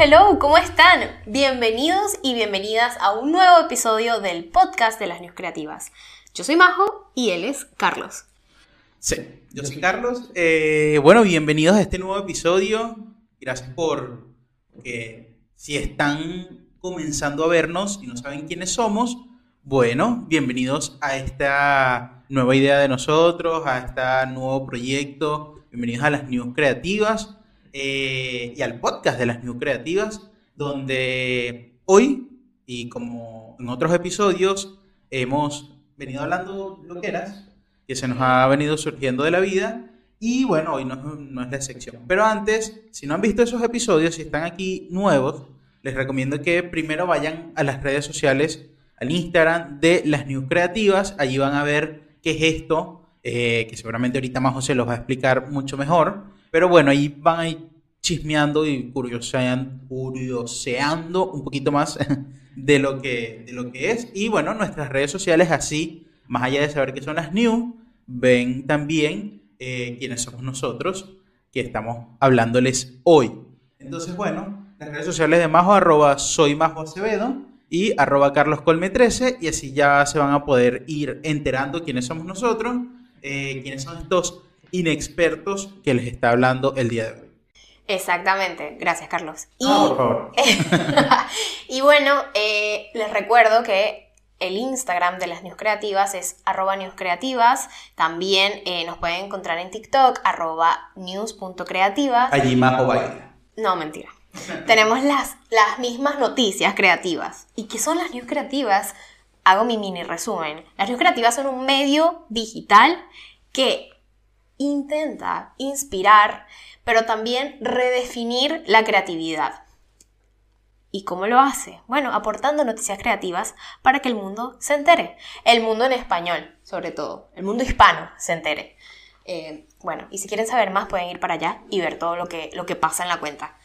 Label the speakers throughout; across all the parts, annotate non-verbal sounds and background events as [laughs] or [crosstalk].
Speaker 1: hello, ¿cómo están? Bienvenidos y bienvenidas a un nuevo episodio del podcast de las News Creativas. Yo soy Majo y él es Carlos.
Speaker 2: Sí, yo soy Carlos. Eh, bueno, bienvenidos a este nuevo episodio. Gracias por que si están comenzando a vernos y no saben quiénes somos, bueno, bienvenidos a esta nueva idea de nosotros, a este nuevo proyecto. Bienvenidos a las News Creativas. Eh, y al podcast de las New Creativas, donde hoy, y como en otros episodios, hemos venido hablando lo que eras, que se nos ha venido surgiendo de la vida, y bueno, hoy no, no es la excepción. Pero antes, si no han visto esos episodios, si están aquí nuevos, les recomiendo que primero vayan a las redes sociales, al Instagram de las New Creativas, allí van a ver qué es esto, eh, que seguramente ahorita más José los va a explicar mucho mejor. Pero bueno, ahí van a chismeando y curioseando, un poquito más [laughs] de lo, que, de lo que es. Y bueno, nuestras redes sociales así, más allá de saber que son las new, ven también eh, quiénes somos nosotros que estamos hablándoles hoy. Entonces, bueno, las redes sociales de Majo, arroba soy Majo Acevedo y arroba carloscolme13 y así ya se van a poder ir enterando quiénes somos nosotros, eh, quiénes son estos inexpertos que les está hablando el día de hoy.
Speaker 1: Exactamente, gracias Carlos.
Speaker 2: Y, por favor. [laughs]
Speaker 1: y bueno, eh, les recuerdo que el Instagram de las News Creativas es arroba newscreativas. También eh, nos pueden encontrar en TikTok, arroba news.creativas.
Speaker 2: Allí más o baila.
Speaker 1: No, mentira. Tenemos las, las mismas noticias creativas. ¿Y qué son las News Creativas? Hago mi mini resumen. Las News Creativas son un medio digital que intenta inspirar, pero también redefinir la creatividad. ¿Y cómo lo hace? Bueno, aportando noticias creativas para que el mundo se entere. El mundo en español, sobre todo. El mundo hispano se entere. Eh, bueno, y si quieren saber más, pueden ir para allá y ver todo lo que, lo que pasa en la cuenta.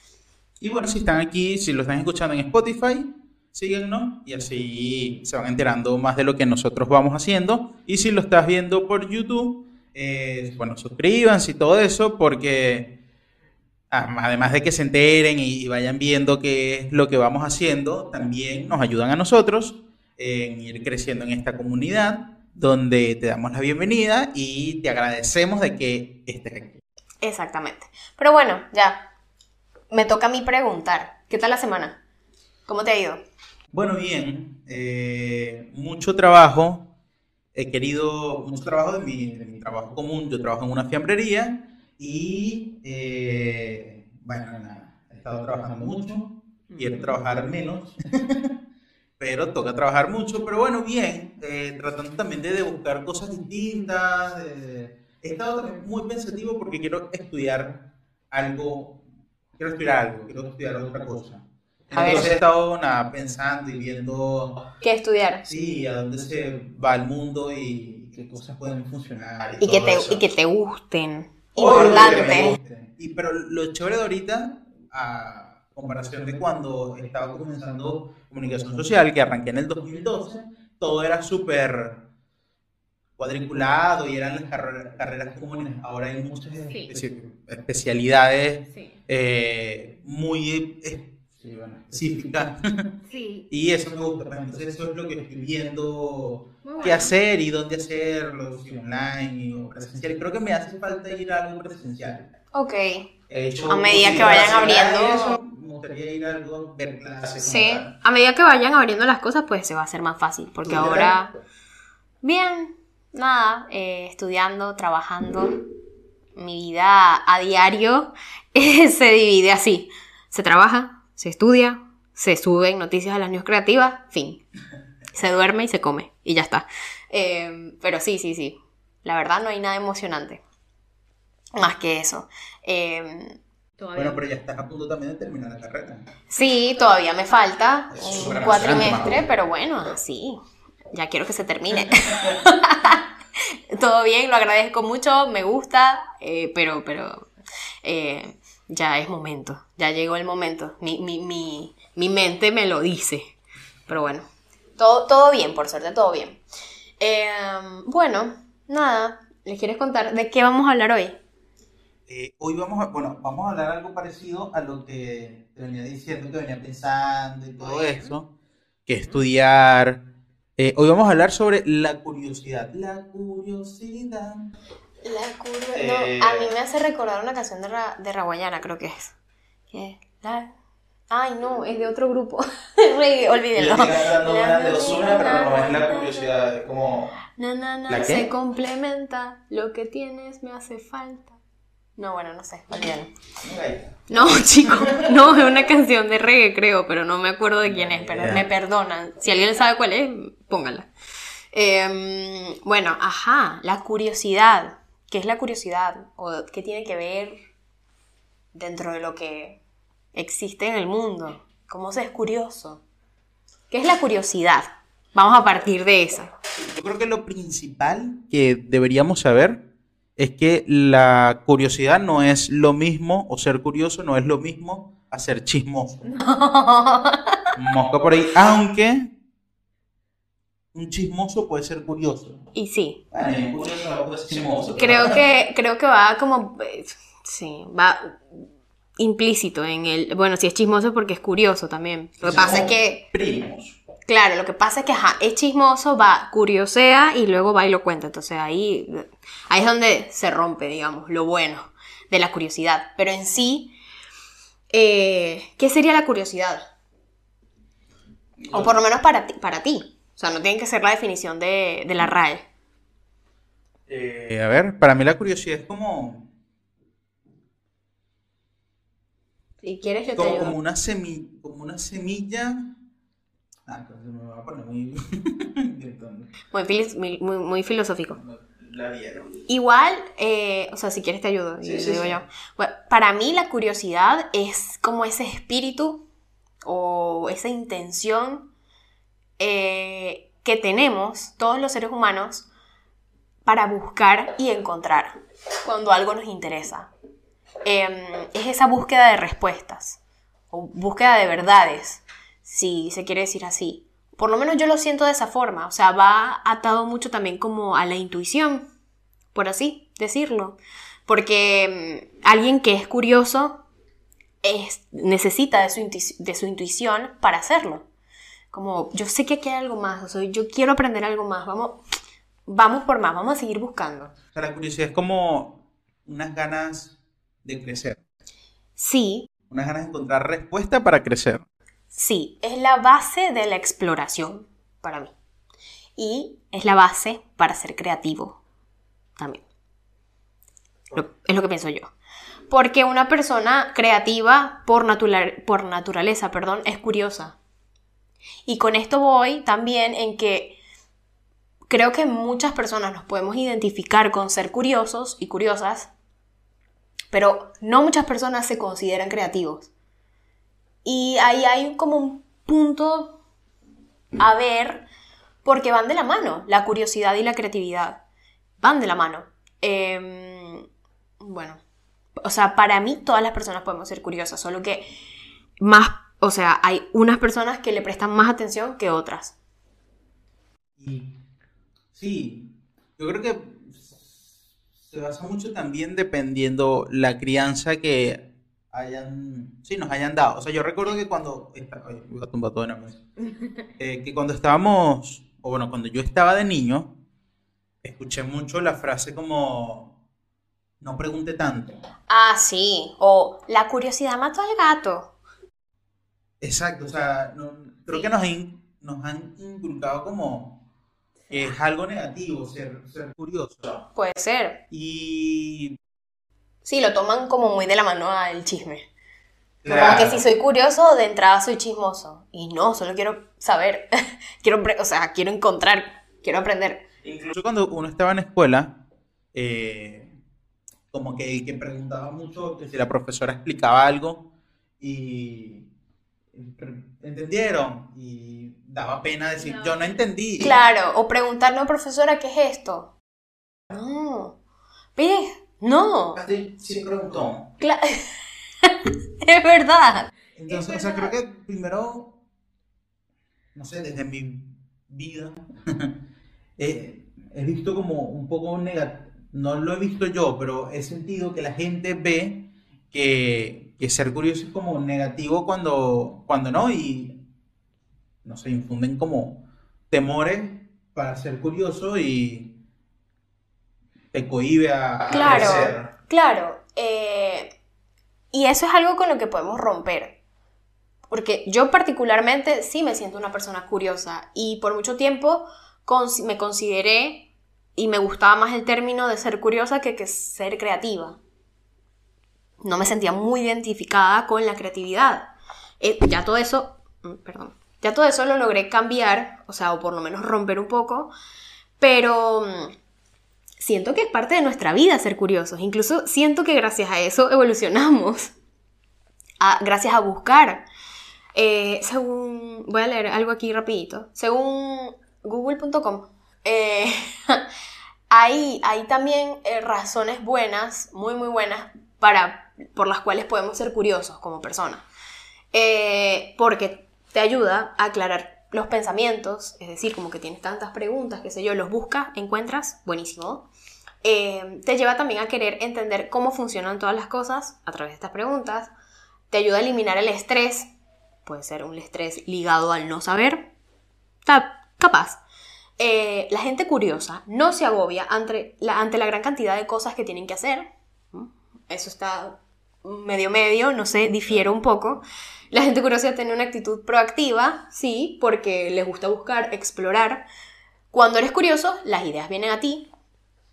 Speaker 2: Y bueno, si están aquí, si lo están escuchando en Spotify, síguenos y así se van enterando más de lo que nosotros vamos haciendo. Y si lo estás viendo por YouTube, eh, bueno, suscríbanse y todo eso, porque además de que se enteren y vayan viendo qué es lo que vamos haciendo, también nos ayudan a nosotros en ir creciendo en esta comunidad, donde te damos la bienvenida y te agradecemos de que estés aquí.
Speaker 1: Exactamente. Pero bueno, ya, me toca a mí preguntar, ¿qué tal la semana? ¿Cómo te ha ido?
Speaker 2: Bueno, bien, eh, mucho trabajo, he querido mucho trabajo de mi, de mi, trabajo común. Yo trabajo en una fiambrería y, eh, bueno, he estado trabajando mucho. Quiero trabajar menos, [laughs] pero toca trabajar mucho. Pero bueno, bien, eh, tratando también de, buscar cosas distintas. He estado muy pensativo porque quiero estudiar algo, quiero estudiar algo, quiero estudiar otra cosa. Entonces he estado nada, pensando y viendo...
Speaker 1: ¿Qué estudiar?
Speaker 2: Sí, a dónde se va el mundo y qué cosas pueden funcionar.
Speaker 1: Y, y que, te, y que te gusten. Importante.
Speaker 2: Y, pero lo chévere de ahorita, a comparación de cuando estaba comenzando comunicación social, que arranqué en el 2012, todo era súper cuadriculado y eran las carreras, carreras comunes. Ahora hay muchas sí. especialidades sí. eh, muy Sí, bueno, específica. [laughs] Sí. y eso me gusta. Pues, entonces, eso es lo que estoy viendo bueno. qué hacer y dónde hacerlo, si online o presencial. Creo que me hace falta ir a algo presencial.
Speaker 1: Ok. Hecho, a medida que vayan abriendo.
Speaker 2: Eso, me gustaría ir a algo, ver clases.
Speaker 1: Sí, a medida que vayan abriendo las cosas, pues se va a hacer más fácil. Porque ahora. Bien, nada, eh, estudiando, trabajando. Mi vida a diario [laughs] se divide así. Se trabaja, se estudia, se suben noticias a las news creativas, fin. Se duerme y se come y ya está. Eh, pero sí, sí, sí. La verdad no hay nada emocionante. Más que eso. Eh,
Speaker 2: Todavía. Bueno, pero ya estás a punto también de terminar la carrera.
Speaker 1: Sí, todavía me falta un cuatrimestre, pero bueno, sí. Ya quiero que se termine. [laughs] Todo bien, lo agradezco mucho, me gusta, eh, pero, pero eh, ya es momento, ya llegó el momento. Mi, mi, mi, mi mente me lo dice. Pero bueno, todo, todo bien, por suerte, todo bien. Eh, bueno, nada, ¿les quieres contar de qué vamos a hablar hoy?
Speaker 2: eh, hoy vamos a, bueno, vamos a hablar algo parecido a lo que te venía diciendo, que venía pensando y todo eso, que estudiar. Eh, hoy vamos a hablar sobre la curiosidad. La curiosidad.
Speaker 1: La curva.
Speaker 2: Eh,
Speaker 1: No, a mí me hace recordar una canción de, Ra- de Raguayana, creo que es. Es la- Ay, no, es de otro grupo. [laughs]
Speaker 2: Cantando una de pero no es la curiosidad, es como...
Speaker 1: Na, na, na,
Speaker 2: ¿La qué?
Speaker 1: se complementa. Lo que tienes me hace falta. No, bueno, no sé, olvídenlo. No, [laughs] chicos, no, es una canción de reggae, creo, pero no me acuerdo de quién es, pero me perdonan. Si alguien sabe cuál es, póngala. Em, bueno, ajá, la curiosidad. ¿Qué es la curiosidad? ¿O qué tiene que ver dentro de lo que existe en el mundo? ¿Cómo se es curioso? ¿Qué es la curiosidad? Vamos a partir de esa.
Speaker 2: Yo creo que lo principal que deberíamos saber es que la curiosidad no es lo mismo, o ser curioso no es lo mismo a ser chismoso. [laughs] Mosca por ahí, aunque un chismoso puede ser curioso.
Speaker 1: y sí,
Speaker 2: Bueno, curioso puede ser chismoso.
Speaker 1: Creo que, creo que va como. Sí, va implícito en el. Bueno, si es chismoso es porque es curioso también. Lo que pasa es que.
Speaker 2: Primos.
Speaker 1: Claro, lo que pasa es que ajá, es chismoso, va, curiosea y luego va y lo cuenta. Entonces ahí, ahí es donde se rompe, digamos, lo bueno de la curiosidad. Pero en sí, eh, ¿qué sería la curiosidad? O por lo menos para ti, para ti. O sea, no tiene que ser la definición de, de la RAE.
Speaker 2: Eh, a ver, para mí la curiosidad es como,
Speaker 1: Si quieres, yo te
Speaker 2: como,
Speaker 1: ayudo.
Speaker 2: como una semilla, como una semilla. Ah, entonces me va a poner muy. [laughs]
Speaker 1: Muy, filis- muy, muy- filosófico.
Speaker 2: la vieron.
Speaker 1: Igual, eh, o sea, si quieres te ayudo,
Speaker 2: Sí, sí,
Speaker 1: digo
Speaker 2: sí.
Speaker 1: yo. Bueno, para mí la curiosidad es como ese espíritu o esa intención eh, que tenemos todos los seres humanos para buscar y encontrar cuando algo nos interesa. Em, es esa búsqueda de respuestas o búsqueda de verdades, si se quiere decir así. Por lo menos yo lo siento de esa forma, o sea, va atado mucho también como a la intuición, por así decirlo. Porque mm, alguien que es curioso es- necesita de su, de su intuición para hacerlo. Como, yo sé que aquí hay algo más, o sea, yo quiero aprender algo más, vamos, vamos por más, vamos a seguir buscando.
Speaker 2: O sea, la curiosidad es como unas ganas de crecer,
Speaker 1: Sí,
Speaker 2: unas ganas de encontrar respuesta para crecer.
Speaker 1: Sí, es la base de la exploración para mí. Y es la base para ser creativo también. Lo- es lo que pienso yo. Porque una persona creativa por, natural- por naturaleza perdón, es curiosa. Y con esto voy también en que creo que muchas personas nos podemos identificar con ser curiosos y curiosas, pero no muchas personas se consideran creativos. Y ahí hay como un punto a ver, porque van de la mano, la curiosidad y la creatividad. Van de la mano. Em, bueno, o sea, para mí todas las personas podemos ser curiosas, solo que más, o sea, hay unas personas que le prestan más atención que otras.
Speaker 2: Y sí, yo creo que se basa mucho también dependiendo la crianza que hayan, sí, nos hayan dado. O sea, yo recuerdo que cuando, esta- ay, voy a tumbar todo en la mesa. Eh, que cuando estábamos, o bueno, cuando yo estaba de niño, escuché mucho la frase como, no pregunte tanto.
Speaker 1: Ah, sí. O la curiosidad mató al gato.
Speaker 2: Exacto, o sea, no- creo que nos, han- nos han inculcado como que es algo negativo ser, ser curioso.
Speaker 1: Puede ser.
Speaker 2: Y
Speaker 1: Sí, lo toman como muy de la mano al chisme. Como que si soy curioso, de entrada soy chismoso. Y no, solo quiero saber. [laughs] quiero, o sea, quiero encontrar, quiero aprender.
Speaker 2: Incluso cuando uno estaba en escuela, eh, como que, que preguntaba mucho que si la profesora explicaba algo y entendieron y daba pena decir, yo no entendí.
Speaker 1: Claro, o preguntar, no, profesora, ¿qué es esto? No. ¿Ves? No.
Speaker 2: Sí preguntó.
Speaker 1: Cla- [laughs] es verdad.
Speaker 2: Entonces, o sea, creo que primero, no sé, desde mi vida, [laughs] eh, he visto como un poco nega- no lo he visto yo, pero he sentido que la gente ve que, que ser curioso es como negativo cuando, cuando no, y no se infunden como temores para ser curioso y te cohibe a,
Speaker 1: Claro,
Speaker 2: crecer.
Speaker 1: claro. eh, y eso es algo con lo que podemos romper. Porque yo particularmente sí me siento una persona curiosa y por mucho tiempo me consideré y me gustaba más el término de ser curiosa que, que ser creativa. No me sentía muy identificada con la creatividad. Eh, ya todo eso, mm, perdón, ya todo eso lo logré cambiar, o sea, o por lo menos romper un poco, pero mm, siento que es parte de nuestra vida ser curiosos. Incluso siento que gracias a eso evolucionamos. Gracias a buscar. Eh, según, voy a leer algo aquí rapidito. Según google.com, eh, [laughs] hay, hay también eh, razones buenas, muy muy buenas, para, por las cuales podemos ser curiosos como personas. Eh, porque te ayuda a aclarar los pensamientos, es decir, como que tienes tantas preguntas, qué sé yo, los buscas, encuentras, buenísimo. Eh, te lleva también a querer entender cómo funcionan todas las cosas a través de estas preguntas. Te ayuda a eliminar el estrés, puede ser un estrés ligado al no saber, está capaz. Eh, la gente curiosa no se agobia ante la, ante la gran cantidad de cosas que tienen que hacer. ¿no? Eso está medio medio, no sé, difiero un poco. La gente curiosa tiene una actitud proactiva, sí, porque les gusta buscar, explorar. Cuando eres curioso, las ideas vienen a ti.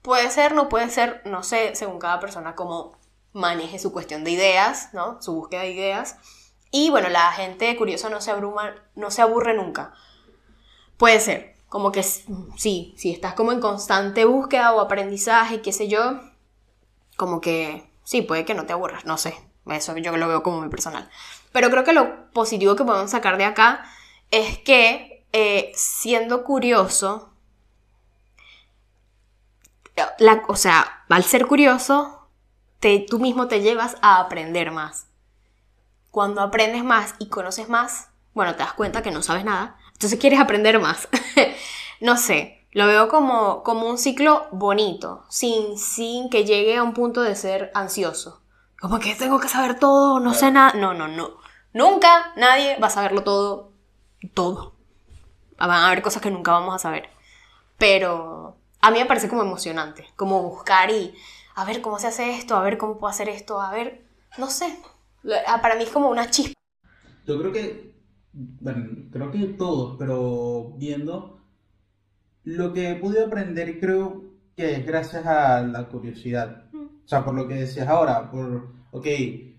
Speaker 1: Puede ser, no puede ser, no sé, según cada persona cómo maneje su cuestión de ideas, ¿no? Su búsqueda de ideas. Y bueno, la gente curiosa no se abruma, no se aburre nunca. Puede ser, como que sí, si estás como en constante búsqueda o aprendizaje, qué sé yo, como que sí, puede que no te aburras, no sé. Eso yo lo veo como muy personal. Pero creo que lo positivo que podemos sacar de acá es que eh, siendo curioso, la- o sea, al ser curioso, te, tú mismo te llevas a aprender más. Cuando aprendes más y conoces más, bueno, te das cuenta que no sabes nada, entonces quieres aprender más. [laughs] no sé, lo veo como, como un ciclo bonito, sin, sin que llegue a un punto de ser ansioso. Como que tengo que saber todo, no sé nada. No, no, no. Nunca nadie va a saberlo todo, todo. Van a haber cosas que nunca vamos a saber. Pero a mí me parece como emocionante, como buscar y a ver cómo se hace esto, a ver cómo puedo hacer esto, a ver, no sé. La- Para mí es como una chispa.
Speaker 2: Yo creo que, bueno, creo que todos, pero viendo lo que podido aprender, creo que es gracias a la curiosidad. O sea, por lo que decías ahora, por, ok,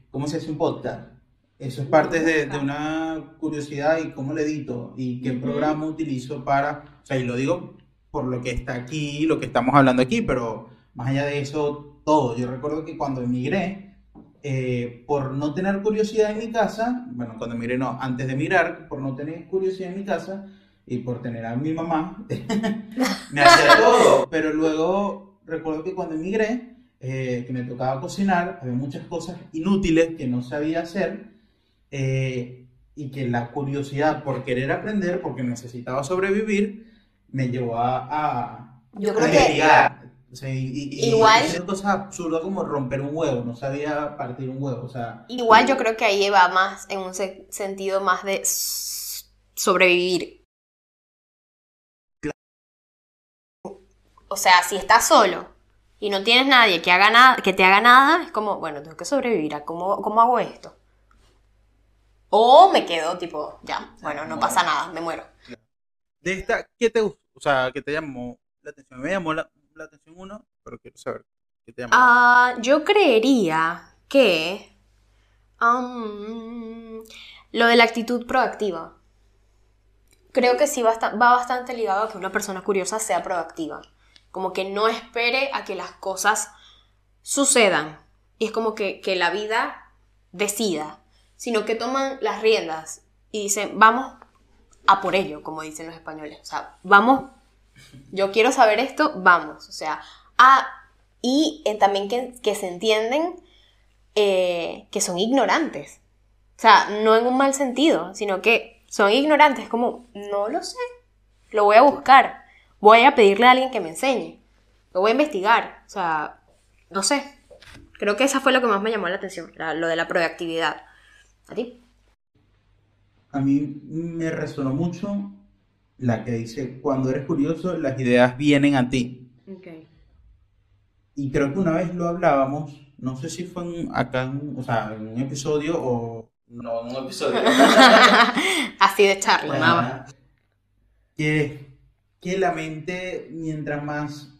Speaker 2: ¿cómo se hace un podcast? Eso es parte de, de una curiosidad y cómo lo edito y qué
Speaker 1: Ujú.
Speaker 2: programa utilizo para, o sea, y lo digo por lo que está aquí, lo que estamos hablando aquí, pero más allá de eso, todo. Yo recuerdo que cuando emigré, eh, por no tener curiosidad en mi casa, bueno, cuando emigré no, antes de emigrar, por no tener curiosidad en mi casa y por tener a mi mamá, [laughs] me hacía todo. Pero luego recuerdo que cuando emigré, eh, que me tocaba cocinar, había muchas cosas inútiles que no sabía hacer eh, y que la curiosidad por querer aprender, porque necesitaba sobrevivir, me llevó a, a,
Speaker 1: Yo
Speaker 2: a
Speaker 1: creo que
Speaker 2: investigar. O sea, y, y- y
Speaker 1: Igual-
Speaker 2: hacer cosas absurdas como romper un huevo, no sabía partir un huevo, o sea,
Speaker 1: Igual yo creo que ahí va más en un se- sentido más de sobrevivir. O sea, si estás solo y no tienes nadie que haga nada, que te haga nada, es como, bueno, tengo que sobrevivir. ¿a ¿Cómo, cómo hago esto? O me quedo tipo, ya, bueno, no pasa nada, me muero.
Speaker 2: de esta, ¿qué te gustó? O sea, ¿qué te llamó la atención? Me llamó la, la atención uno, pero quiero saber, ¿qué te llamó?
Speaker 1: Ah, yo creería que am, lo de la actitud proactiva. Creo que sí va bastante ligado a que una persona curiosa sea proactiva. Como que no espere a que las cosas sucedan. Y es como que, que la vida decida. Sino que toman las riendas y dicen, vamos a por ello, como dicen los españoles. O sea, vamos, yo quiero saber esto, vamos. O sea, a y también que, que se entienden eh, que son ignorantes. O sea, no en un mal sentido, sino que son ignorantes, como, no lo sé, lo voy a buscar, voy a pedirle a alguien que me enseñe. lo voy a investigar. O sea, no sé. Creo que esa fue lo que más me llamó la atención, la- lo de la proactividad. ¿A ti?
Speaker 2: A mí me resonó mucho la que dice, cuando eres curioso, las ideas vienen a ti. Y creo que una vez lo hablábamos, no sé si fue en- acá, en- o sea, en un episodio o no en un episodio. [laughs]
Speaker 1: Así de charla,
Speaker 2: Bueno,
Speaker 1: nada más.
Speaker 2: que, que la mente, mientras más,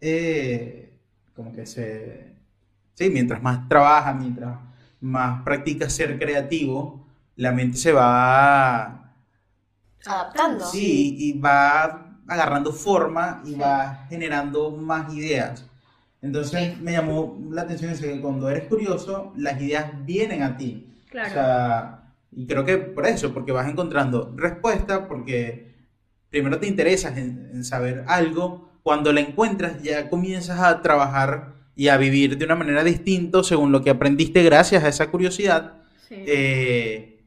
Speaker 2: eh, como que se, sí, mientras más trabaja, mientras más practica ser creativo, la mente se va,
Speaker 1: Adaptando.
Speaker 2: sí, y va agarrando forma y va generando más ideas. Entonces me llamó la atención eso, que cuando eres curioso, las ideas vienen a ti.
Speaker 1: Claro.
Speaker 2: O sea, y creo que por eso, porque vas encontrando respuesta, porque primero te interesas en, en saber algo, cuando la encuentras ya comienzas a trabajar y a vivir de una manera distinta según lo que aprendiste gracias a esa curiosidad.
Speaker 1: Sí.
Speaker 2: eh,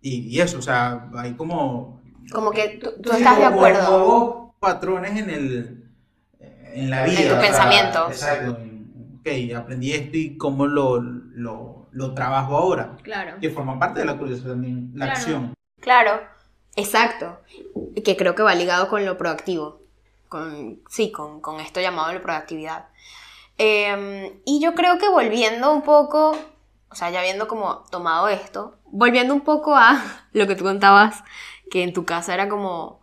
Speaker 2: y, y eso, o sea, hay como...
Speaker 1: Como que tú, estás de
Speaker 2: como
Speaker 1: acuerdo.
Speaker 2: nuevos patrones en el... En la vida.
Speaker 1: En tu pensamiento.
Speaker 2: exacto. Ok, aprendí esto y cómo lo, lo, lo trabajo ahora
Speaker 1: Claro.
Speaker 2: que forma parte de la curiosidad también, la
Speaker 1: Claro.
Speaker 2: acción.
Speaker 1: Claro, exacto. Que creo que va ligado con lo proactivo. Con, sí, con, con esto llamado la proactividad. Eh, y yo creo que volviendo un poco, o sea, ya habiendo como tomado esto, volviendo un poco a [laughs] lo que tú contabas, que en tu casa era como,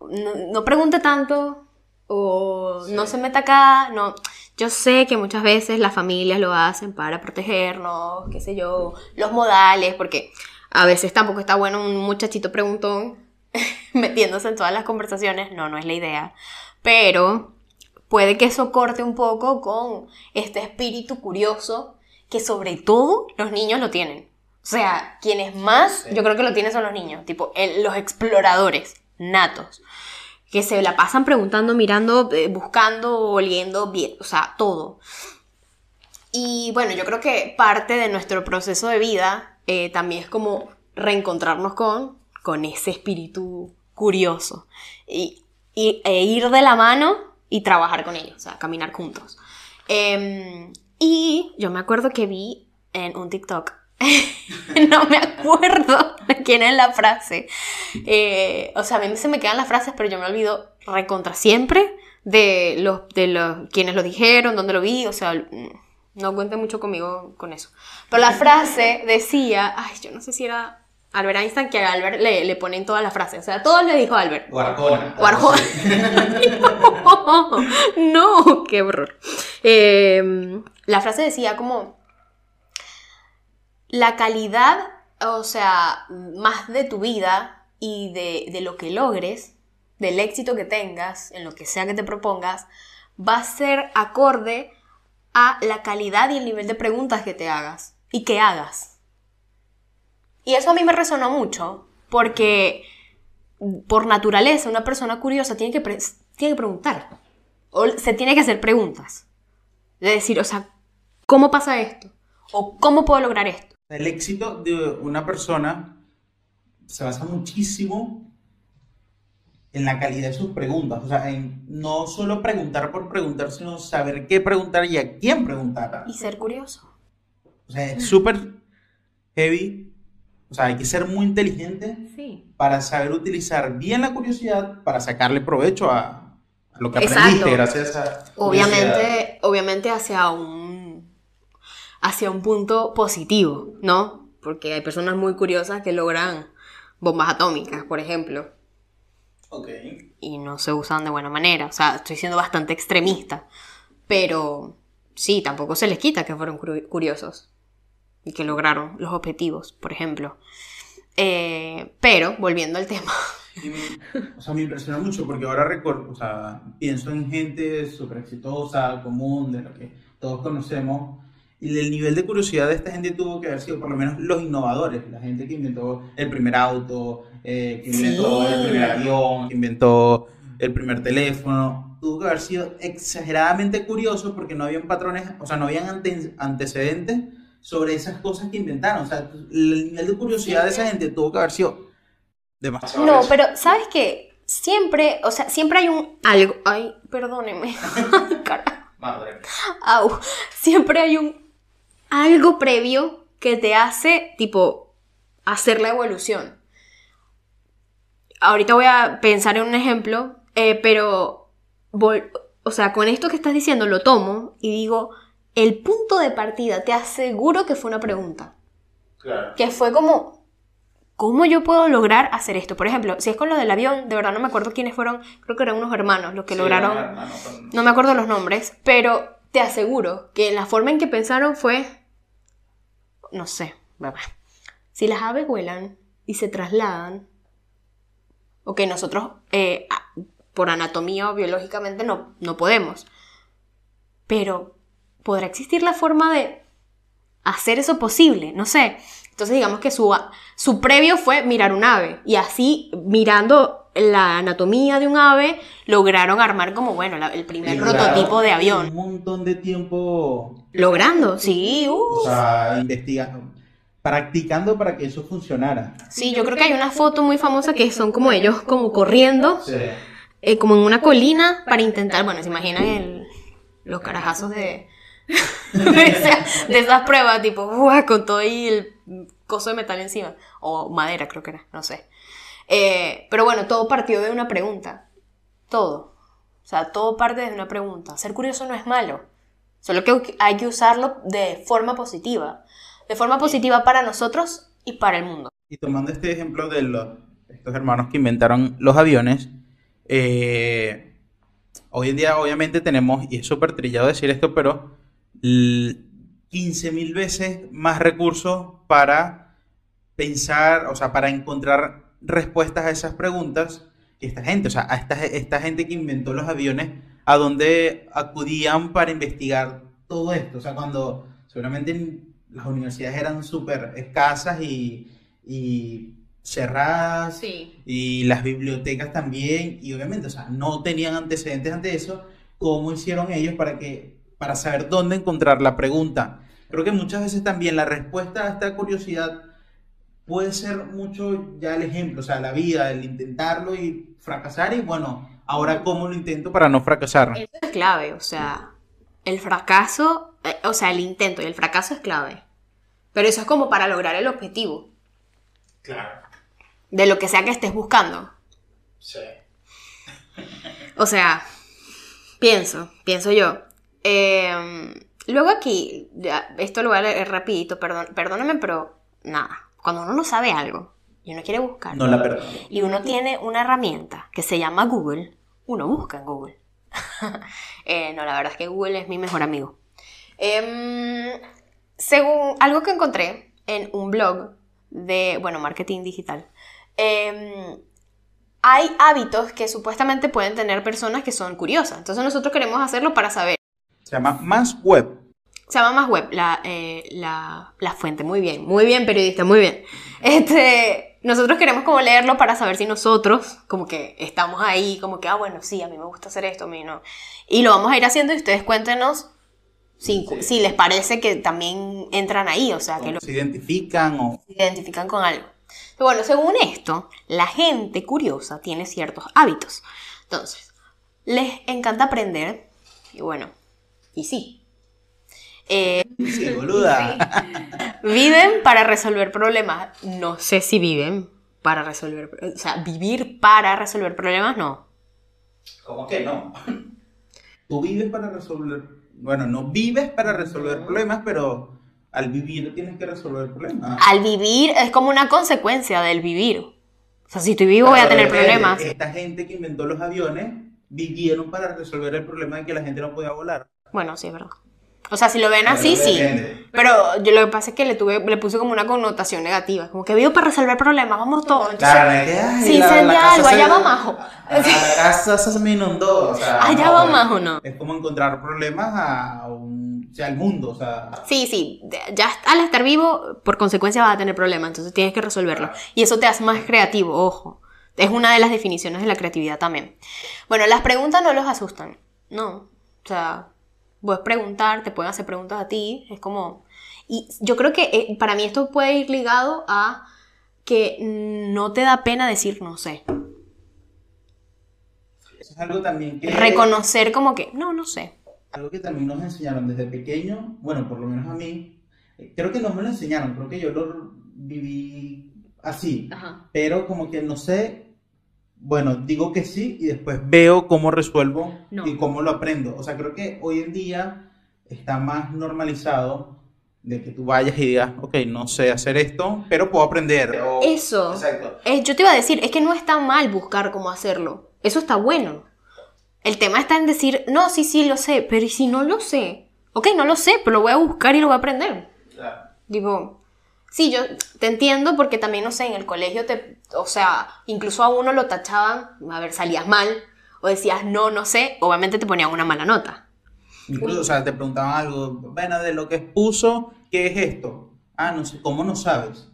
Speaker 1: no, no pregunte tanto, o no se meta acá, no. Yo sé que muchas veces las familias lo hacen para protegernos, qué sé yo, los modales, porque a veces tampoco está bueno un muchachito preguntón [laughs] metiéndose en todas las conversaciones, no, no es la idea. Pero puede que eso corte un poco con este espíritu curioso que sobre todo los niños lo tienen. O sea, quienes más yo creo que lo tienen son los niños, tipo el- los exploradores natos, que se la pasan preguntando, mirando, eh, buscando, oliendo, bien, o sea, todo. Y bueno, yo creo que parte de nuestro proceso de vida eh, también es como reencontrarnos con, con ese espíritu curioso y, y- e ir de la mano y trabajar con ellos, o sea, caminar juntos. Em, y yo me acuerdo que vi en un TikTok, [laughs] no me acuerdo quién es la frase, eh, o sea, a mí se me quedan las frases, pero yo me olvido recontra siempre de los, de los quienes lo dijeron, dónde lo vi, o sea, no cuenten mucho conmigo con eso. Pero la frase decía, ay, yo no sé si era Albert Einstein, que a Albert le, le ponen todas las frases, o sea, todos le dijo Albert.
Speaker 2: O Arjona.
Speaker 1: O Arjona. no, no, qué horror. Eh, la frase decía como la calidad, o sea, más de tu vida y de, de lo que logres, del éxito que tengas, en lo que sea que te propongas, va a ser acorde a la calidad y el nivel de preguntas que te hagas y que hagas. Y eso a mí me resonó mucho, porque por naturaleza una persona curiosa tiene que, tiene que preguntar, o se tiene que hacer preguntas. De decir, o sea, ¿cómo pasa esto? ¿O cómo puedo lograr esto?
Speaker 2: El éxito de una persona se basa muchísimo en la calidad de sus preguntas. O sea, en no solo preguntar por preguntar, sino saber qué preguntar y a quién preguntar.
Speaker 1: Y ser curioso.
Speaker 2: O sea, es súper heavy. O sea, hay que ser muy inteligente
Speaker 1: Sí.
Speaker 2: para saber utilizar bien la curiosidad para sacarle provecho a, a lo que
Speaker 1: Exacto.
Speaker 2: aprendiste gracias a curiosidad.
Speaker 1: Obviamente, obviamente hacia un, hacia un punto positivo, ¿no? Porque hay personas muy curiosas que logran bombas atómicas, por ejemplo.
Speaker 2: Ok.
Speaker 1: y no se usan de buena manera. O sea, estoy siendo bastante extremista. Pero sí, tampoco se les quita que fueron curi- curiosos y que lograron los objetivos, por ejemplo. Eh, pero, volviendo al tema.
Speaker 2: Y me- o sea, me impresiona mucho porque ahora recuerdo, o sea, pienso en gente súper exitosa, común, de lo que todos conocemos, y el nivel de curiosidad de esta gente tuvo que haber sido por lo menos los innovadores, la gente que inventó el primer auto, eh, que inventó
Speaker 1: Sí.
Speaker 2: el primer avión, que inventó el primer teléfono, tuvo que haber sido exageradamente curioso porque no habían patrones, o sea, no habían ante- antecedentes sobre esas cosas que inventaron, o sea, el nivel de curiosidad de esa gente tuvo que haber sido demasiado.
Speaker 1: No, pero ¿sabes qué? siempre, o sea, siempre hay un algo. Ay, perdóneme. [laughs] [laughs]
Speaker 2: Madre.
Speaker 1: Au. Siempre hay un algo previo que te hace, tipo, hacer la evolución. Ahorita voy a pensar en un ejemplo, eh, pero, o sea, con esto que estás diciendo lo tomo y digo, el punto de partida, te aseguro que fue una pregunta.
Speaker 2: Claro.
Speaker 1: Que fue como, ¿cómo yo puedo lograr hacer esto? Por ejemplo, si es con lo del avión, de verdad no me acuerdo quiénes fueron, creo que eran unos hermanos los que lograron... No me acuerdo los nombres, pero te aseguro que la forma en que pensaron fue, no sé, si las aves vuelan y se trasladan, ok, nosotros eh, por anatomía o biológicamente no, no podemos, pero ¿podrá existir la forma de hacer eso posible? No sé. Entonces digamos que su, su previo fue mirar un ave y así mirando la anatomía de un ave lograron armar como, bueno, la- el primer prototipo de avión.
Speaker 2: Un montón de tiempo.
Speaker 1: Logrando, sí, uh.
Speaker 2: O sea, investigando, practicando para que eso funcionara.
Speaker 1: Sí, yo creo que hay una foto muy famosa que son como ellos como corriendo,
Speaker 2: Sí.
Speaker 1: eh, como en una colina para intentar, bueno, se imaginan el, los carajazos de, [laughs] de, esa- de esas pruebas, tipo, ¡buah! con todo ahí el coso de metal encima, o madera creo que era, no sé. Eh, pero bueno, todo partió de una pregunta, todo. O sea, todo parte de una pregunta. Ser curioso no es malo, solo que hay que usarlo de forma positiva, de forma positiva para nosotros y para el mundo.
Speaker 2: Y tomando este ejemplo de los, estos hermanos que inventaron los aviones, eh, hoy en día obviamente tenemos, y es súper trillado decir esto, pero 15 mil veces más recursos para pensar, o sea, para encontrar respuestas a esas preguntas que esta gente, o sea, a esta, esta gente que inventó los aviones, a donde acudían para investigar todo esto, o sea, cuando seguramente las universidades eran súper escasas y, y cerradas
Speaker 1: Sí.
Speaker 2: y las bibliotecas también y obviamente, o sea, no tenían antecedentes ante eso, ¿cómo hicieron ellos para que para saber dónde encontrar la pregunta? Creo que muchas veces también la respuesta a esta curiosidad puede ser mucho ya el ejemplo, o sea, la vida, el intentarlo y fracasar y bueno, ahora cómo lo intento para no fracasar.
Speaker 1: Eso es clave, o sea, el fracaso, eh, o sea, el intento y el fracaso es clave. Pero eso es como para lograr el objetivo
Speaker 2: Claro.
Speaker 1: de lo que sea que estés buscando.
Speaker 2: Sí.
Speaker 1: O sea, pienso, pienso yo. Eh, luego aquí, ya, esto lo voy a leer rapidito, perdón, perdóname, pero nada, cuando uno no sabe algo y uno quiere buscar
Speaker 2: No la
Speaker 1: y uno tiene una herramienta que se llama Google, uno busca en Google. [laughs] Eh, no, la verdad es que Google es mi mejor amigo. Em, según algo que encontré en un blog de, bueno, marketing digital, em, hay hábitos que supuestamente pueden tener personas que son curiosas. Entonces nosotros queremos hacerlo para saber.
Speaker 2: Se llama Más Web.
Speaker 1: Se llama más web, la, eh, la, la fuente. Muy bien, muy bien, periodista, muy bien. Este, nosotros queremos como leerlo para saber si nosotros, como que estamos ahí, como que, ah, bueno, sí, a mí me gusta hacer esto, a mí no. Y lo vamos a ir haciendo y ustedes cuéntenos si,
Speaker 2: Sí.
Speaker 1: si les parece que también entran ahí, o sea, que lo
Speaker 2: Se identifican o...
Speaker 1: se identifican con algo. Pero bueno, según esto, la gente curiosa tiene ciertos hábitos. Entonces, les encanta aprender. Y bueno, y sí. Eh,
Speaker 2: Sí, boluda.
Speaker 1: viven para resolver problemas. No sé si viven para resolver. O sea, vivir para resolver problemas, no.
Speaker 2: ¿Cómo que no? Tú vives para resolver. Bueno, no vives para resolver problemas, pero al vivir tienes que resolver problemas.
Speaker 1: Al vivir es como una consecuencia del vivir. O sea, si estoy vivo voy a tener problemas.
Speaker 2: Esta gente que inventó los aviones vivieron para resolver el problema de que la gente no podía volar.
Speaker 1: Bueno, sí, es verdad. O sea, si lo ven así, sí. Pero yo lo que pasa es que le tuve, le puse como una connotación negativa. Como que vivo para resolver problemas, vamos todos. Entonces,
Speaker 2: Claro, es que, ay,
Speaker 1: si
Speaker 2: la-
Speaker 1: incendia
Speaker 2: la casa
Speaker 1: algo,
Speaker 2: se-
Speaker 1: allá va Majo.
Speaker 2: Ah, La casa se me inundó. O sea,
Speaker 1: Allá
Speaker 2: no,
Speaker 1: va
Speaker 2: es-
Speaker 1: Majo, no.
Speaker 2: Es como encontrar problemas a un, o sea, al mundo. O sea,
Speaker 1: Sí, sí, ya al estar vivo, por consecuencia vas a tener problemas, entonces tienes que resolverlo. Y eso te hace más creativo, ojo. Es una de las definiciones de la creatividad también. Bueno, las preguntas no los asustan, no. O sea, puedes preguntar, te pueden hacer preguntas a ti, es como... Y yo creo que eh, para mí esto puede ir ligado a que no te da pena decir no sé.
Speaker 2: Eso es algo también que...
Speaker 1: Reconocer como que, no, no sé.
Speaker 2: Algo que también nos enseñaron desde pequeño, bueno, por lo menos a mí, eh, creo que no me lo enseñaron, creo que yo lo viví así,
Speaker 1: Ajá.
Speaker 2: pero como que no sé, bueno, digo que sí y después veo cómo resuelvo
Speaker 1: No.
Speaker 2: y cómo lo aprendo. O sea, creo que hoy en día está más normalizado de que tú vayas y digas, ok, no sé hacer esto, pero puedo aprender. o-
Speaker 1: Eso.
Speaker 2: Exacto.
Speaker 1: Eh, yo te iba a decir, es que no está mal buscar cómo hacerlo. Eso está bueno. El tema está en decir, no, sí, sí, lo sé, pero ¿y si no lo sé? Ok, no lo sé, pero lo voy a buscar y lo voy a aprender.
Speaker 2: Claro.
Speaker 1: Digo, sí, yo te entiendo porque también, no sé, en el colegio te, o sea, incluso a uno lo tachaban, a ver, salías mal, o decías, no, no sé, obviamente te ponían una mala nota.
Speaker 2: Incluso, o sea, te preguntaban algo, bueno, de lo que expuso, ¿qué es esto? Ah, no sé, ¿cómo no sabes?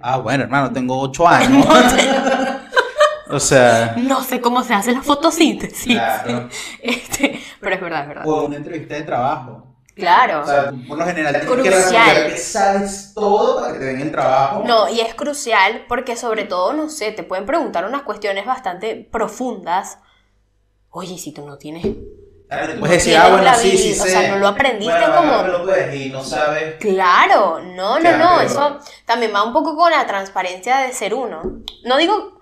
Speaker 2: Ah, bueno, hermano, tengo ocho [laughs] años. [laughs] o sea,
Speaker 1: No sé cómo se hace la fotosíntesis.
Speaker 2: Claro. [laughs]
Speaker 1: Este, pero es verdad, es verdad.
Speaker 2: o una entrevista de trabajo.
Speaker 1: Claro.
Speaker 2: O sea, por lo general tienes que
Speaker 1: Crucial.
Speaker 2: responder que sabes todo para que te den el trabajo.
Speaker 1: No, y es crucial porque sobre todo, no sé, te pueden preguntar unas cuestiones bastante profundas. Oye, si tú no tienes...
Speaker 2: Claro, puedes decir, ah, bueno, sí, sí,
Speaker 1: o
Speaker 2: sé.
Speaker 1: sea, no lo aprendiste
Speaker 2: Bueno,
Speaker 1: como-
Speaker 2: agárralo, pues, y no sabes.
Speaker 1: Claro, no, no,
Speaker 2: Claro,
Speaker 1: no,
Speaker 2: pero-
Speaker 1: eso también va un poco con la transparencia de ser uno. No digo,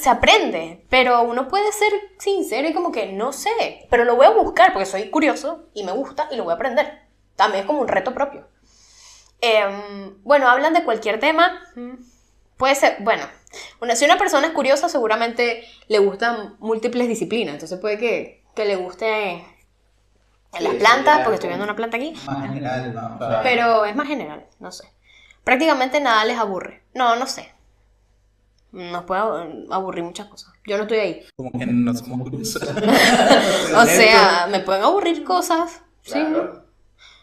Speaker 1: se aprende, pero uno puede ser sincero y como que no sé, pero lo voy a buscar porque soy curioso y me gusta y lo voy a aprender. También es como un reto propio. Em, bueno, hablan de cualquier tema. mm, Puede ser, bueno, una, si una persona es curiosa seguramente le gustan múltiples disciplinas, entonces puede que, que le guste
Speaker 2: Sí,
Speaker 1: las plantas, porque estoy viendo una planta aquí.
Speaker 2: Más general, no, o sea,
Speaker 1: Pero es más general, no sé. Prácticamente nada les aburre. No, no sé. Nos puede aburrir muchas cosas. Yo no estoy ahí.
Speaker 2: como que no somos curiosos. [laughs]
Speaker 1: O sea, me pueden aburrir cosas. Sí.
Speaker 2: Claro.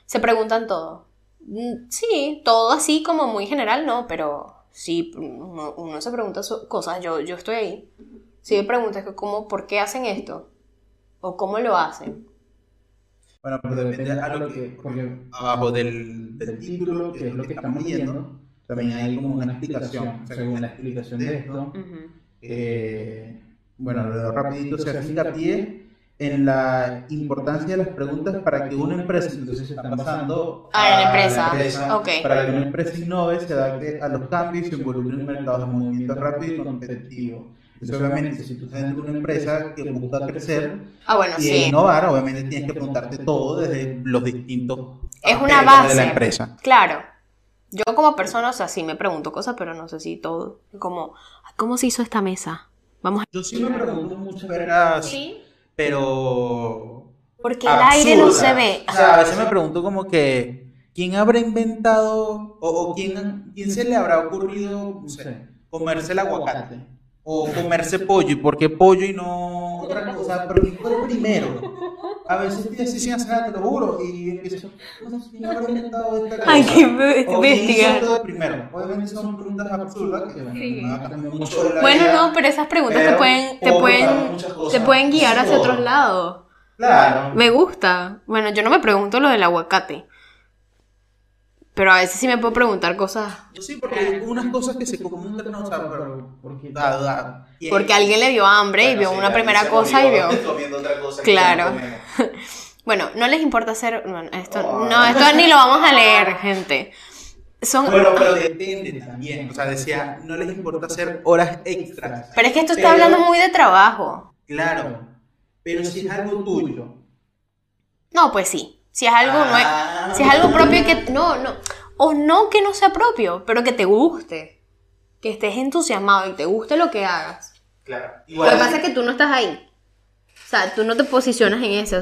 Speaker 1: Se preguntan todo. Mm, Sí, todo así como muy general, no, pero sí, uno, uno se pregunta cosas. Yo, yo estoy ahí. Si me preguntas que cómo, ¿por qué hacen esto? ¿O cómo lo hacen?
Speaker 2: Bueno, pero depende a lo que, porque abajo del, del título, que es lo que estamos leyendo, también hay como una explicación. Según la explicación de esto, eh, bueno, lo rapidito, se hace hincapié en la importancia de las preguntas para que una empresa, entonces se están basando
Speaker 1: Ah, en la
Speaker 2: a
Speaker 1: empresa. Ok.
Speaker 2: para que una empresa innove, se adapte a los cambios y se involucre en mercados de movimiento rápido y competitivo. Entonces, obviamente, si tú estás dentro de una empresa que busca crecer
Speaker 1: Ah, bueno,
Speaker 2: y
Speaker 1: sí.
Speaker 2: innovar, obviamente tienes que preguntarte todo desde los distintos
Speaker 1: Es una base.
Speaker 2: de la empresa.
Speaker 1: Claro. Yo como persona, o sea, sí me pregunto cosas, pero no sé si todo. Como, ¿cómo se hizo esta mesa? Vamos a...
Speaker 2: Yo sí me pregunto muchas veces,
Speaker 1: Sí.
Speaker 2: pero
Speaker 1: Porque el aire no se ve.
Speaker 2: O sea, a veces me pregunto como que ¿quién habrá inventado o, o quién, quién se le habrá ocurrido, no sé, comerse el aguacate? O comerse pollo, ¿y por qué pollo y no otra cosa? Pero ¿quién fue primero? A veces estoy así sin hacer nada, te lo juro, y empiezo, no sé, ¿quién habrá inventado esta cosa?
Speaker 1: Hay que investigar.
Speaker 2: primero. Obviamente son preguntas absurdas que bueno,
Speaker 1: Sí.
Speaker 2: mucho de la
Speaker 1: Bueno,
Speaker 2: vida.
Speaker 1: no, pero esas preguntas te
Speaker 2: pero
Speaker 1: pueden, te pueden,
Speaker 2: muchas cosas.
Speaker 1: te pueden guiar hacia otros lados.
Speaker 2: Claro.
Speaker 1: Me gusta. Bueno, yo no me pregunto lo del aguacate. Pero a veces sí me puedo preguntar cosas.
Speaker 2: Yo sí, porque hay unas cosas que se comunican, no, o sea, pero porque, da, da. Y-
Speaker 1: Porque alguien le dio hambre y vio
Speaker 2: sí,
Speaker 1: una primera cosa y vio.
Speaker 2: otra cosa
Speaker 1: Claro.
Speaker 2: no. [laughs]
Speaker 1: Bueno, no les importa hacer. bueno, esto,
Speaker 2: Oh.
Speaker 1: no, esto ni lo vamos a leer, gente. Son.
Speaker 2: Bueno, pero depende también. O sea, decía, no les importa hacer horas extras.
Speaker 1: Pero es que esto está
Speaker 2: Pero-
Speaker 1: hablando muy de trabajo.
Speaker 2: Claro. Pero si es algo tuyo.
Speaker 1: No, pues sí. Si es algo, no es-
Speaker 2: Ah.
Speaker 1: si es algo propio que. No, no. O no que no sea propio, pero que te guste. Que estés entusiasmado y te guste lo que hagas.
Speaker 2: Claro.
Speaker 1: Lo que pasa es que tú no estás ahí. O sea, tú no te posicionas en eso.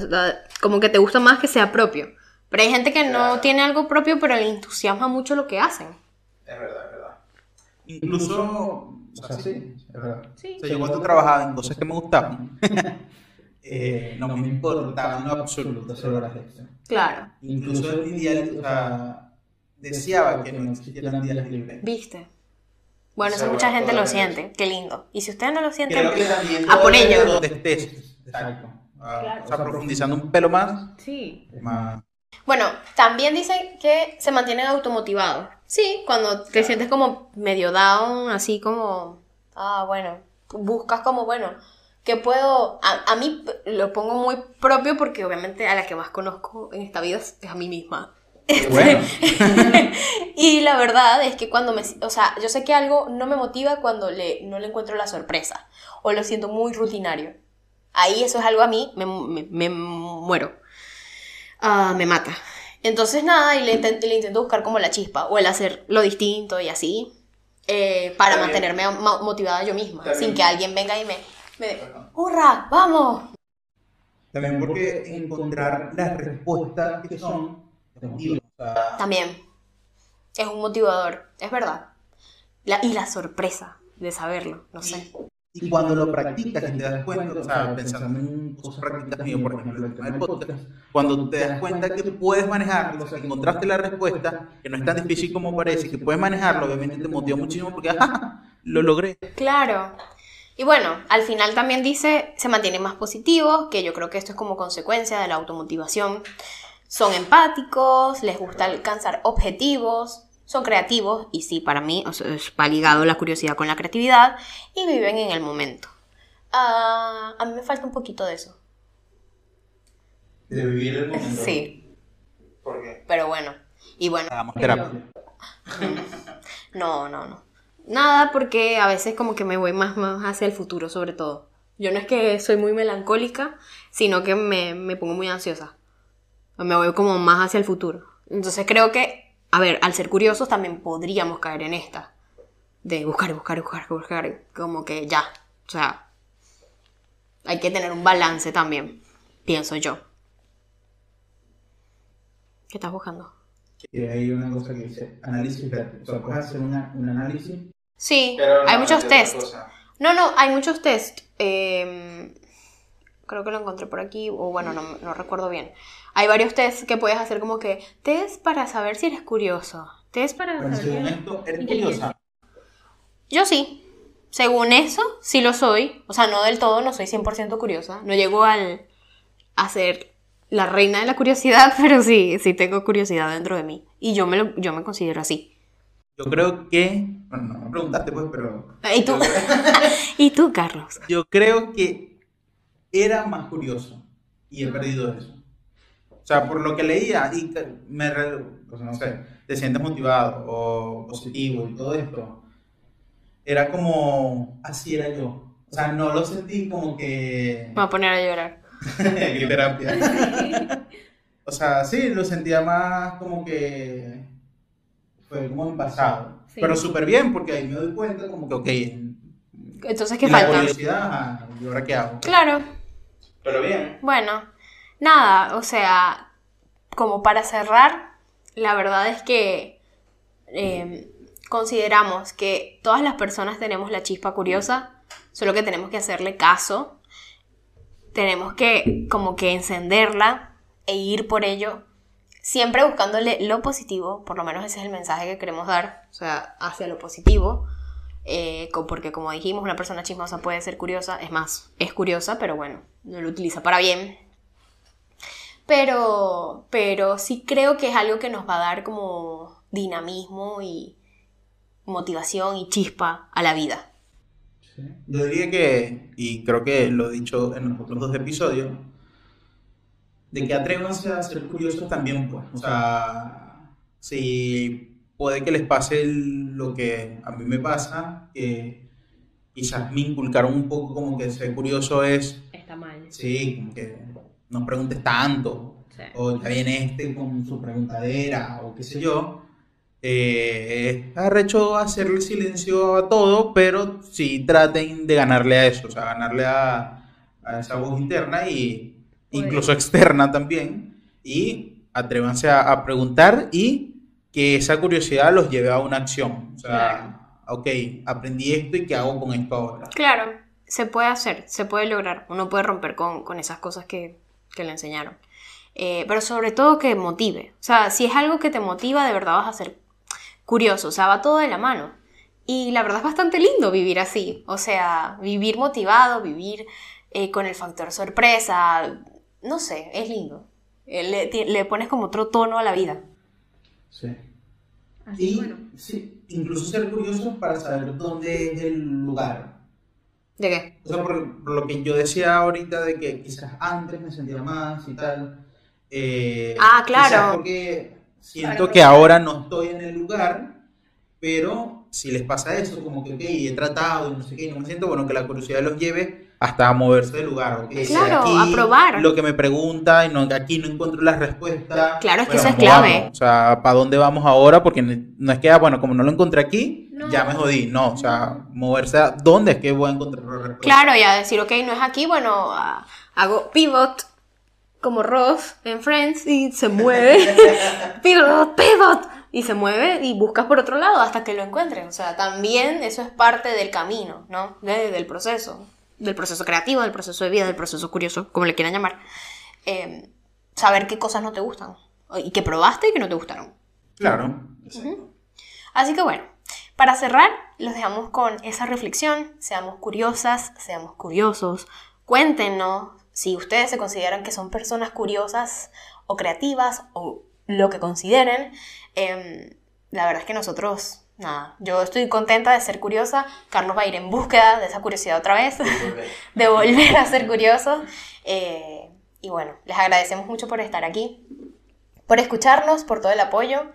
Speaker 1: como que te gusta más que sea propio. Pero hay gente que no
Speaker 2: Claro.
Speaker 1: tiene algo propio, pero le entusiasma mucho lo que hacen.
Speaker 2: Es verdad, es verdad. Incluso, o sea, sí, es verdad.
Speaker 1: Sí.
Speaker 2: O sea, yo cuando trabajaba en cosas que me gustaban, [laughs] eh, no me importaba en absoluto hacer horas extras.
Speaker 1: Claro.
Speaker 2: Incluso en mi día, o sea, deseaba que no existieran días libres.
Speaker 1: ¿Viste? Bueno, eso mucha gente lo siente. Qué lindo. Y si ustedes no lo sienten,
Speaker 2: Creo que también
Speaker 1: a por ello.
Speaker 2: donde estés. Exacto. Ah,
Speaker 1: Claro.
Speaker 2: O sea, profundizando un pelo más,
Speaker 1: Sí.
Speaker 2: más
Speaker 1: Bueno, también dicen que se mantienen automotivados. Sí, cuando te sientes como medio down, así como, ah, bueno, buscas como, bueno, ¿Qué puedo...? A, a mí lo pongo muy propio porque obviamente a la que más conozco en esta vida es a mí misma.
Speaker 2: Qué [laughs] bueno. [laughs]
Speaker 1: y la verdad es que cuando me... O sea, yo sé que algo no me motiva cuando le, no le encuentro la sorpresa o lo siento muy rutinario. Ahí eso es algo a mí, me, me- me muero. Ah, me mata. Entonces nada, y le, le intento buscar como la chispa o el hacer lo distinto y así. eh, para
Speaker 2: bien.
Speaker 1: mantenerme mo- motivada yo misma,
Speaker 2: Está
Speaker 1: sin que alguien venga y me... me ¡Hurra! ¡Vamos!
Speaker 2: También porque encontrar las respuestas que son
Speaker 1: También. Es un motivador, es verdad. La- y la sorpresa de saberlo, no sé.
Speaker 2: Y cuando lo practicas y te das cuenta, o sea, pensando en cosas prácticas mío, por ejemplo, el tema del podcast, cuando te das cuenta que puedes manejarlo, o sea, que encontraste la respuesta, que no es tan difícil como parece, que puedes manejarlo, obviamente te motiva muchísimo porque, ¡ah! [laughs] Lo logré.
Speaker 1: Claro. Y bueno, al final también dice, se mantienen más positivos, que yo creo que esto es como consecuencia de la automotivación. Son empáticos, les gusta alcanzar objetivos, son creativos, y sí, para mí o sea, es- va ligado la curiosidad con la creatividad, y viven en el momento. Ah, a mí me falta un poquito de eso.
Speaker 2: De vivir el momento.
Speaker 1: Sí,
Speaker 2: ¿Por qué?
Speaker 1: pero bueno. Y bueno,
Speaker 2: Hagamos terapia.
Speaker 1: No, no, no. Nada, porque a veces como que me voy más, más hacia el futuro, sobre todo. Yo no es que soy muy melancólica, sino que me, me pongo muy ansiosa. Me voy como más hacia el futuro. Entonces creo que, a ver, al ser curiosos también podríamos caer en esta. De buscar, buscar, buscar, buscar. Como que ya. O sea, hay que tener un balance también, pienso yo. ¿Qué estás buscando?
Speaker 2: Que hay una cosa que dice análisis. O sea, puedes hacer una, un análisis.
Speaker 1: Sí,
Speaker 2: no,
Speaker 1: hay muchos tests. No, no, hay muchos test. Eh, creo que lo encontré por aquí, o bueno, no, no recuerdo bien. Hay varios tests que puedes hacer como que test para saber si eres curioso. Test para saber si eres
Speaker 2: curiosa.
Speaker 1: Yo sí. Según eso, sí lo soy. O sea, no del todo, no soy 100% curiosa. No llego al, a ser la reina de la curiosidad, [laughs] pero sí, sí tengo curiosidad dentro de mí. Y yo me, lo- yo me considero así.
Speaker 2: Yo creo que. Bueno, no me preguntaste, pues, pero.
Speaker 1: ¿Y tú? [laughs] ¿Y tú, Carlos? [laughs]
Speaker 2: Yo creo que era más curioso y he perdido eso. O sea, por lo que leía y me, pues no sé, te sientes motivado o positivo y todo esto, era como, así era yo. O sea, no lo sentí como que...
Speaker 1: Me voy a poner a llorar. [laughs]
Speaker 2: Qué terapia. O sea, sí, lo sentía más como que fue como en pasado.
Speaker 1: Sí.
Speaker 2: Pero súper bien, porque ahí me doy cuenta como que, ok,
Speaker 1: Entonces, ¿qué
Speaker 2: y la
Speaker 1: falta?
Speaker 2: curiosidad, ajá, ¿y ahora qué hago?
Speaker 1: Claro.
Speaker 2: Pero bien.
Speaker 1: Bueno, nada, o sea, como para cerrar, la verdad es que eh, consideramos que todas las personas tenemos la chispa curiosa, solo que tenemos que hacerle caso, tenemos que como que encenderla e ir por ello, siempre buscándole lo positivo, por lo menos ese es el mensaje que queremos dar, o sea, hacia lo positivo. eh, porque como dijimos, una persona chismosa puede ser curiosa, es más, es curiosa, pero bueno, no lo utiliza para bien. Pero, pero sí creo que es algo que nos va a dar como dinamismo y motivación y chispa a la vida.
Speaker 2: Yo diría que, y creo que lo he dicho en los otros dos episodios, de que atrévanse a ser curiosos también, pues. O sea, si puede que les pase el- lo que a mí me pasa, que quizás me inculcaron un poco como que ser curioso es,
Speaker 1: Está mal.
Speaker 2: sí, como que no preguntes tanto, o ya viene este con su preguntadera, o qué sé yo. Eh, es arrecho hacerle silencio a todo, pero sí traten de ganarle a eso, o sea, ganarle a, a esa voz interna y. incluso externa también, y atrévanse a, a preguntar y que esa curiosidad los lleve a una acción. O sea, ok, aprendí esto y qué hago con esto ahora.
Speaker 1: Claro, se puede hacer, se puede lograr. Uno puede romper con, con esas cosas que, que le enseñaron. Eh, pero sobre todo que motive. O sea, si es algo que te motiva, de verdad vas a ser curioso. O sea, va todo de la mano. Y la verdad es bastante lindo vivir así. O sea, vivir motivado, vivir eh, con el factor sorpresa. No sé, es lindo. Eh, Le, le pones como otro tono a la vida.
Speaker 2: Sí.
Speaker 1: Así
Speaker 2: Y
Speaker 1: bueno.
Speaker 2: sí, incluso ser curioso para saber dónde es el lugar.
Speaker 1: ¿De qué?
Speaker 2: O sea, por, por lo que yo decía ahorita de que quizás antes me sentía más y tal. eh,
Speaker 1: Ah, claro.
Speaker 2: porque siento que ahora no estoy en el lugar, pero si les pasa eso, como que, ok, he tratado y no sé qué, y no me siento, bueno, que la curiosidad los lleve hasta moverse del lugar. ok, si
Speaker 1: Claro,
Speaker 2: aquí
Speaker 1: a probar.
Speaker 2: Lo que me pregunta y no, aquí no encuentro la respuesta.
Speaker 1: Claro, es que eso es clave.
Speaker 2: O sea, ¿para dónde vamos ahora? Porque no es que, ah, bueno, como no lo encontré aquí,
Speaker 1: No.
Speaker 2: ya me jodí. No, o sea, moverse a dónde es que voy a encontrar la respuesta.
Speaker 1: Claro, ya decir, ok, no es aquí, bueno, hago pivot como Ross en Friends y se mueve. [laughs] pivot, pivot. Y se mueve y buscas por otro lado hasta que lo encuentres. O sea, también eso es parte del camino, ¿no? De- del proceso. Del proceso creativo, del proceso de vida, del proceso curioso, como le quieran llamar. Eh, saber qué cosas no te gustan. Y que probaste y que no te gustaron.
Speaker 2: Claro.
Speaker 1: Así que bueno, para cerrar, los dejamos con esa reflexión. Seamos curiosas, seamos curiosos. Cuéntenos si ustedes se consideran que son personas curiosas o creativas o lo que consideren. Em, la verdad es que nosotros, nada, yo estoy contenta de ser curiosa. Carlos va a ir en búsqueda de esa curiosidad otra vez, de volver [laughs] a ser curioso. Eh, y bueno, les agradecemos mucho por estar aquí, por escucharnos, por todo el apoyo.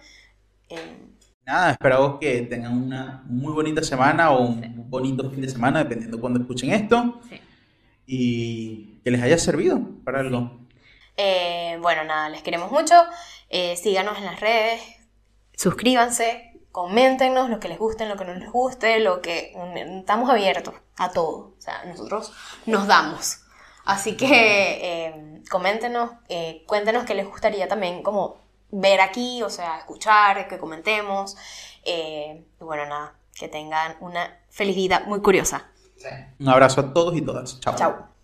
Speaker 1: Em,
Speaker 2: Nada, esperamos que tengan una muy bonita semana o un bonito fin de semana, dependiendo de cuando escuchen esto.
Speaker 1: Sí.
Speaker 2: Y que les haya servido para algo.
Speaker 1: Eh, bueno, nada, les queremos mucho. Eh, síganos en las redes, suscríbanse, coméntenos lo que les guste, lo que no les guste, lo que estamos abiertos a todo. O sea, nosotros nos damos. Así que eh, coméntenos, eh, cuéntenos qué les gustaría también como ver aquí, o sea, escuchar, que comentemos. Eh, y bueno, nada, que tengan una feliz vida muy curiosa.
Speaker 2: Un abrazo a todos y todas. Chao.
Speaker 1: Chao.